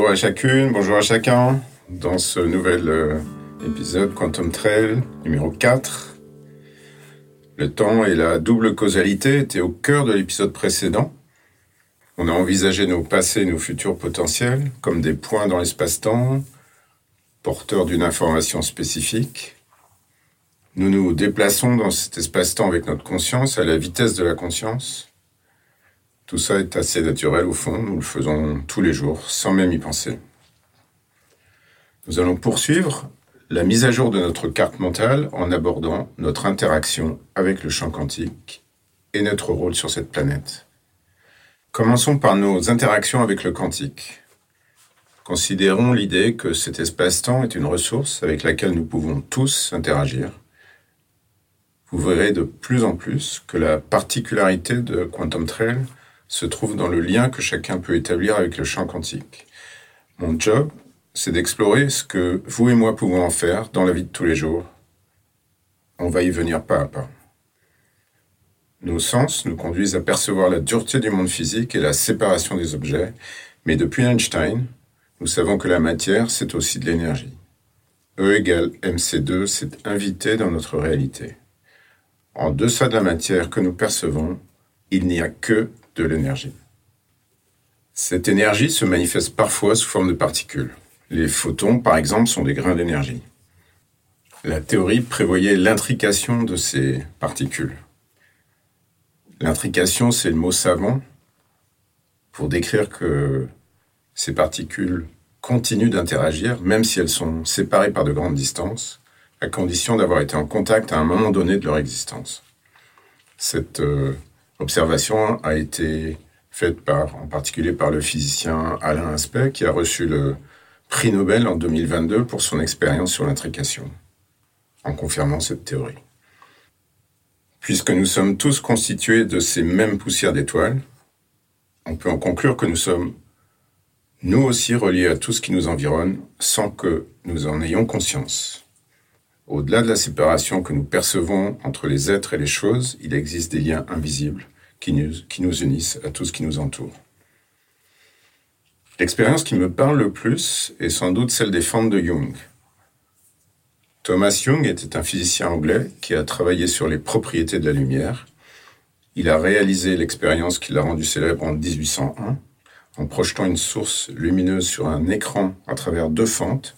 Bonjour à chacune, bonjour à chacun. Dans ce nouvel euh, épisode Quantum Trail numéro 4, le temps et la double causalité étaient au cœur de l'épisode précédent. On a envisagé nos passés et nos futurs potentiels comme des points dans l'espace-temps, porteurs d'une information spécifique. Nous nous déplaçons dans cet espace-temps avec notre conscience à la vitesse de la conscience. Tout ça est assez naturel au fond, nous le faisons tous les jours sans même y penser. Nous allons poursuivre la mise à jour de notre carte mentale en abordant notre interaction avec le champ quantique et notre rôle sur cette planète. Commençons par nos interactions avec le quantique. Considérons l'idée que cet espace-temps est une ressource avec laquelle nous pouvons tous interagir vous verrez de plus en plus que la particularité de Quantum Trail se trouve dans le lien que chacun peut établir avec le champ quantique. Mon job, c'est d'explorer ce que vous et moi pouvons en faire dans la vie de tous les jours. On va y venir pas à pas. Nos sens nous conduisent à percevoir la dureté du monde physique et la séparation des objets, mais depuis Einstein, nous savons que la matière, c'est aussi de l'énergie. E égale mc2 s'est invité dans notre réalité. En deçà de la matière que nous percevons, il n'y a que l'énergie. Cette énergie se manifeste parfois sous forme de particules. Les photons, par exemple, sont des grains d'énergie. La théorie prévoyait l'intrication de ces particules. L'intrication, c'est le mot savant pour décrire que ces particules continuent d'interagir, même si elles sont séparées par de grandes distances, à condition d'avoir été en contact à un moment donné de leur existence. Cette euh, observation a été faite par, en particulier par le physicien Alain Aspect, qui a reçu le prix Nobel en 2022 pour son expérience sur l'intrication, en confirmant cette théorie. Puisque nous sommes tous constitués de ces mêmes poussières d'étoiles, on peut en conclure que nous sommes nous aussi reliés à tout ce qui nous environne sans que nous en ayons conscience. Au-delà de la séparation que nous percevons entre les êtres et les choses, il existe des liens invisibles qui nous, unissent à tout ce qui nous entoure. L'expérience qui me parle le plus est sans doute celle des fentes de Jung. Thomas Jung était un physicien anglais qui a travaillé sur les propriétés de la lumière. Il a réalisé l'expérience qui l'a rendu célèbre en 1801 en projetant une source lumineuse sur un écran à travers deux fentes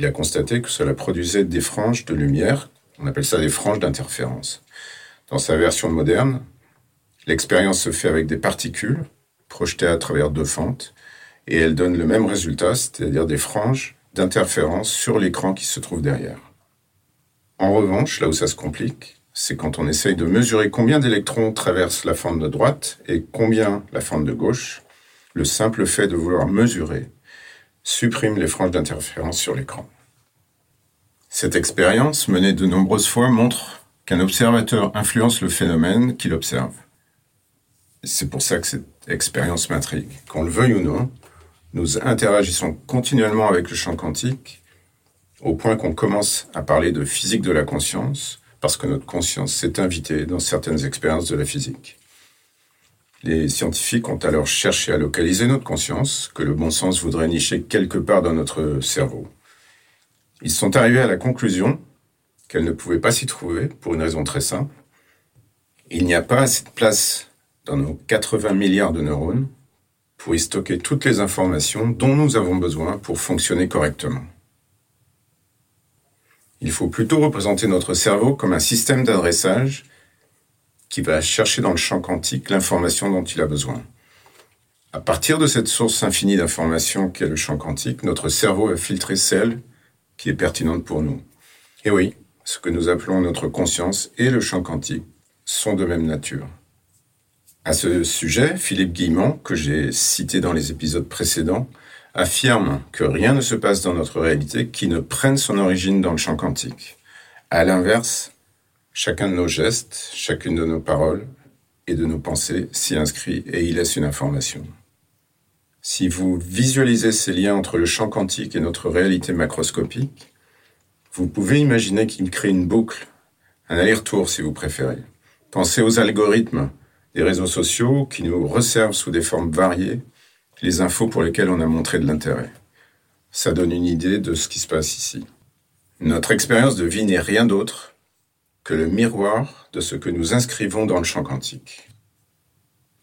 il a constaté que cela produisait des franges de lumière, on appelle ça des franges d'interférence. Dans sa version moderne, l'expérience se fait avec des particules projetées à travers deux fentes, et elle donne le même résultat, c'est-à-dire des franges d'interférence sur l'écran qui se trouve derrière. En revanche, là où ça se complique, c'est quand on essaye de mesurer combien d'électrons traversent la fente de droite et combien la fente de gauche. Le simple fait de vouloir mesurer supprime les franges d'interférence sur l'écran. Cette expérience, menée de nombreuses fois, montre qu'un observateur influence le phénomène qu'il observe. C'est pour ça que cette expérience m'intrigue. Qu'on le veuille ou non, nous interagissons continuellement avec le champ quantique, au point qu'on commence à parler de physique de la conscience, parce que notre conscience s'est invitée dans certaines expériences de la physique. Les scientifiques ont alors cherché à localiser notre conscience, que le bon sens voudrait nicher quelque part dans notre cerveau. Ils sont arrivés à la conclusion qu'elle ne pouvait pas s'y trouver pour une raison très simple. Il n'y a pas assez de place dans nos 80 milliards de neurones pour y stocker toutes les informations dont nous avons besoin pour fonctionner correctement. Il faut plutôt représenter notre cerveau comme un système d'adressage qui va chercher dans le champ quantique l'information dont il a besoin. À partir de cette source infinie d'informations qu'est le champ quantique, notre cerveau va filtrer celle qui est pertinente pour nous. Et oui, ce que nous appelons notre conscience et le champ quantique sont de même nature. À ce sujet, Philippe Guillemont, que j'ai cité dans les épisodes précédents, affirme que rien ne se passe dans notre réalité qui ne prenne son origine dans le champ quantique. À l'inverse, Chacun de nos gestes, chacune de nos paroles et de nos pensées s'y inscrit et y laisse une information. Si vous visualisez ces liens entre le champ quantique et notre réalité macroscopique, vous pouvez imaginer qu'il crée une boucle, un aller-retour si vous préférez. Pensez aux algorithmes des réseaux sociaux qui nous resservent sous des formes variées les infos pour lesquelles on a montré de l'intérêt. Ça donne une idée de ce qui se passe ici. Notre expérience de vie n'est rien d'autre le miroir de ce que nous inscrivons dans le champ quantique.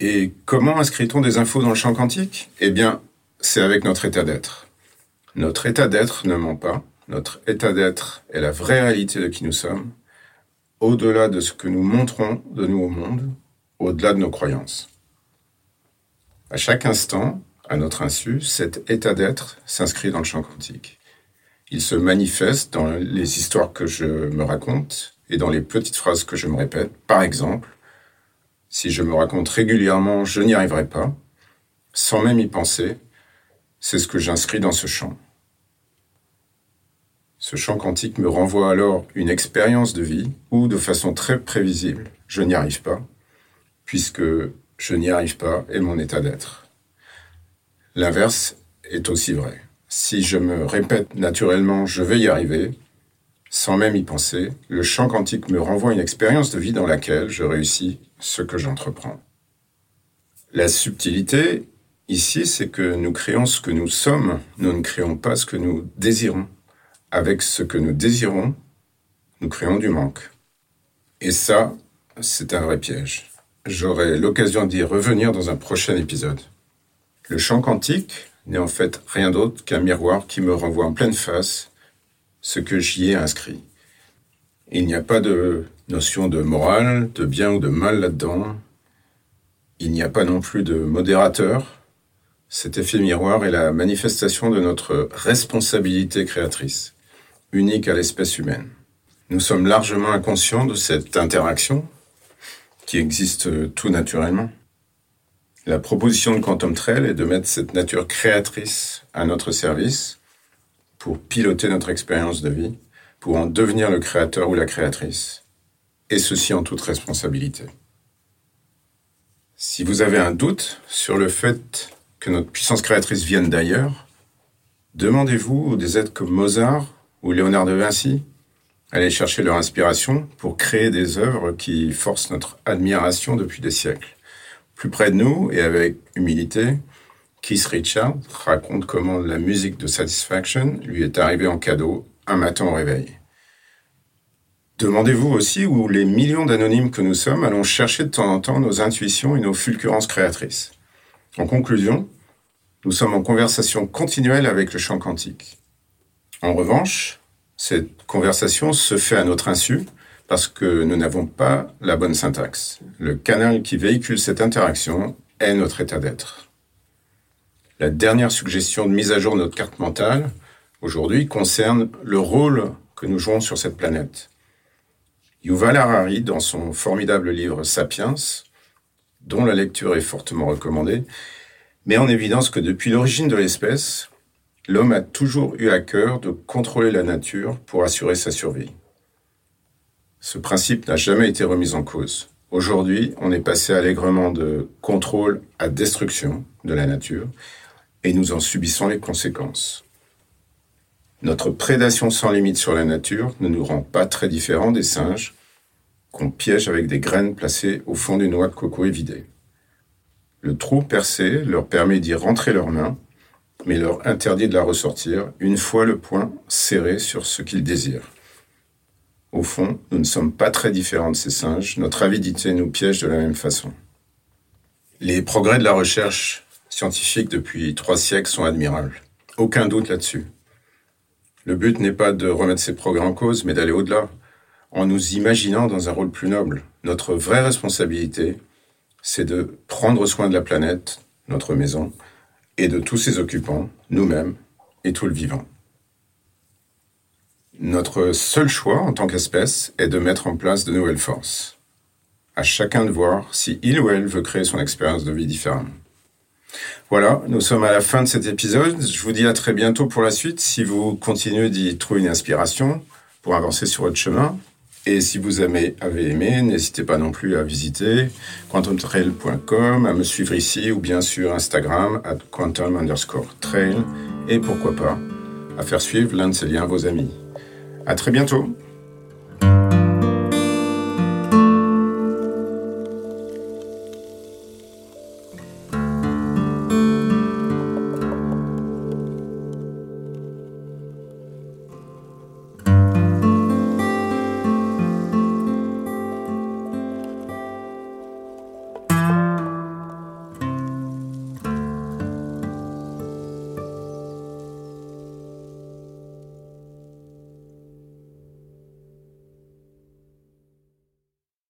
Et comment inscrit-on des infos dans le champ quantique? Eh bien, c'est avec notre état d'être. Notre état d'être ne ment pas. Notre état d'être est la vraie réalité de qui nous sommes, au-delà de ce que nous montrons de nous au monde, au-delà de nos croyances. À chaque instant, à notre insu, cet état d'être s'inscrit dans le champ quantique. Il se manifeste dans les histoires que je me raconte et dans les petites phrases que je me répète. Par exemple, si je me raconte régulièrement je n'y arriverai pas, sans même y penser, c'est ce que j'inscris dans ce champ. Ce champ quantique me renvoie alors une expérience de vie où, de façon très prévisible, je n'y arrive pas, puisque je n'y arrive pas est mon état d'être. L'inverse est aussi vrai. Si je me répète naturellement je vais y arriver, sans même y penser, le champ quantique me renvoie une expérience de vie dans laquelle je réussis ce que j'entreprends. La subtilité, ici, c'est que nous créons ce que nous sommes, nous ne créons pas ce que nous désirons. Avec ce que nous désirons, nous créons du manque. Et ça, c'est un vrai piège. J'aurai l'occasion d'y revenir dans un prochain épisode. Le champ quantique n'est en fait rien d'autre qu'un miroir qui me renvoie en pleine face ce que j'y ai inscrit. Il n'y a pas de notion de morale, de bien ou de mal là-dedans. Il n'y a pas non plus de modérateur. Cet effet miroir est la manifestation de notre responsabilité créatrice, unique à l'espèce humaine. Nous sommes largement inconscients de cette interaction qui existe tout naturellement. La proposition de Quantum Trail est de mettre cette nature créatrice à notre service pour piloter notre expérience de vie, pour en devenir le créateur ou la créatrice, et ceci en toute responsabilité. Si vous avez un doute sur le fait que notre puissance créatrice vienne d'ailleurs, demandez-vous des êtres comme Mozart ou Léonard de Vinci. Allez chercher leur inspiration pour créer des œuvres qui forcent notre admiration depuis des siècles. Plus près de nous et avec humilité, Keith Richard raconte comment la musique de Satisfaction lui est arrivée en cadeau un matin au réveil. Demandez-vous aussi où les millions d'anonymes que nous sommes allons chercher de temps en temps nos intuitions et nos fulgurances créatrices. En conclusion, nous sommes en conversation continuelle avec le champ quantique. En revanche, cette conversation se fait à notre insu parce que nous n'avons pas la bonne syntaxe. Le canal qui véhicule cette interaction est notre état d'être. La dernière suggestion de mise à jour de notre carte mentale, aujourd'hui, concerne le rôle que nous jouons sur cette planète. Yuval Harari, dans son formidable livre Sapiens, dont la lecture est fortement recommandée, met en évidence que depuis l'origine de l'espèce, l'homme a toujours eu à cœur de contrôler la nature pour assurer sa survie. Ce principe n'a jamais été remis en cause. Aujourd'hui, on est passé allègrement de contrôle à destruction de la nature, et nous en subissons les conséquences. Notre prédation sans limite sur la nature ne nous rend pas très différents des singes qu'on piège avec des graines placées au fond d'une noix de coco évidée. Le trou percé leur permet d'y rentrer leurs mains, mais leur interdit de la ressortir une fois le poing serré sur ce qu'ils désirent. Au fond, nous ne sommes pas très différents de ces singes, notre avidité nous piège de la même façon. Les progrès de la recherche scientifiques depuis trois siècles sont admirables. Aucun doute là-dessus. Le but n'est pas de remettre ces progrès en cause, mais d'aller au-delà, en nous imaginant dans un rôle plus noble. Notre vraie responsabilité, c'est de prendre soin de la planète, notre maison, et de tous ses occupants, nous-mêmes et tout le vivant. Notre seul choix en tant qu'espèce est de mettre en place de nouvelles forces. À chacun de voir si il ou elle veut créer son expérience de vie différemment. Voilà, nous sommes à la fin de cet épisode. Je vous dis à très bientôt pour la suite. Si vous continuez d'y trouver une inspiration pour avancer sur votre chemin. Et si vous avez, aimé, n'hésitez pas non plus à visiter quantumtrail.com, à me suivre ici ou bien sur Instagram at quantum underscore trail et pourquoi pas à faire suivre l'un de ces liens à vos amis. À très bientôt!